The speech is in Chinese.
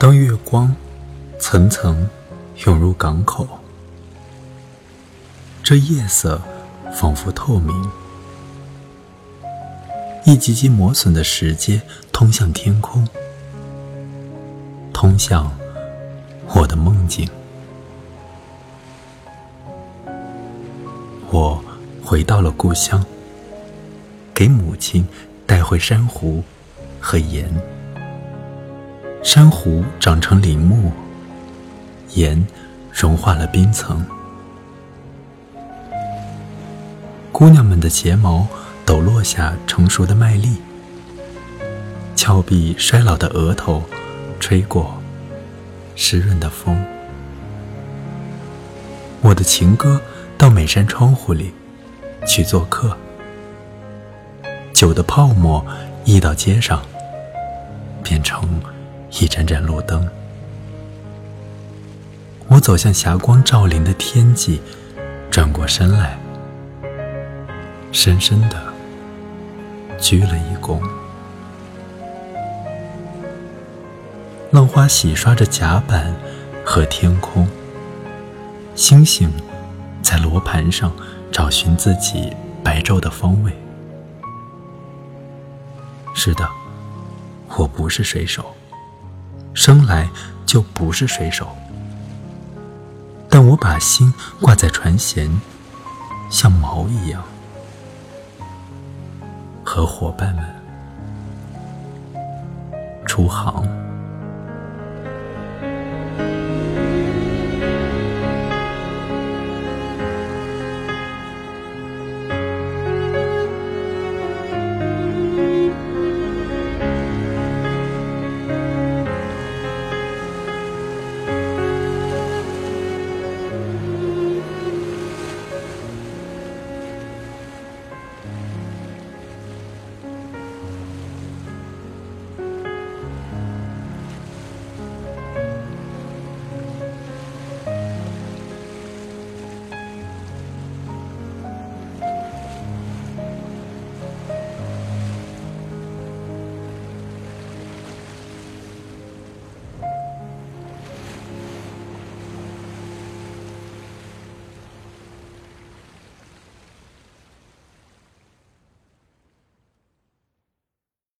当月光层层涌入港口，这夜色仿佛透明。一级级磨损的石阶通向天空，通向我的梦境。我回到了故乡，给母亲带回珊瑚和盐。珊瑚长成林木，盐融化了冰层。姑娘们的睫毛抖落下成熟的麦粒，峭壁衰老的额头吹过湿润的风。我的情歌到每扇窗户里去做客，酒的泡沫溢到街上，变成。一盏盏路灯，我走向霞光照临的天际，转过身来，深深的鞠了一躬。浪花洗刷着甲板和天空，星星在罗盘上找寻自己白昼的方位。是的，我不是水手。生来就不是水手，但我把心挂在船舷，像锚一样，和伙伴们出航。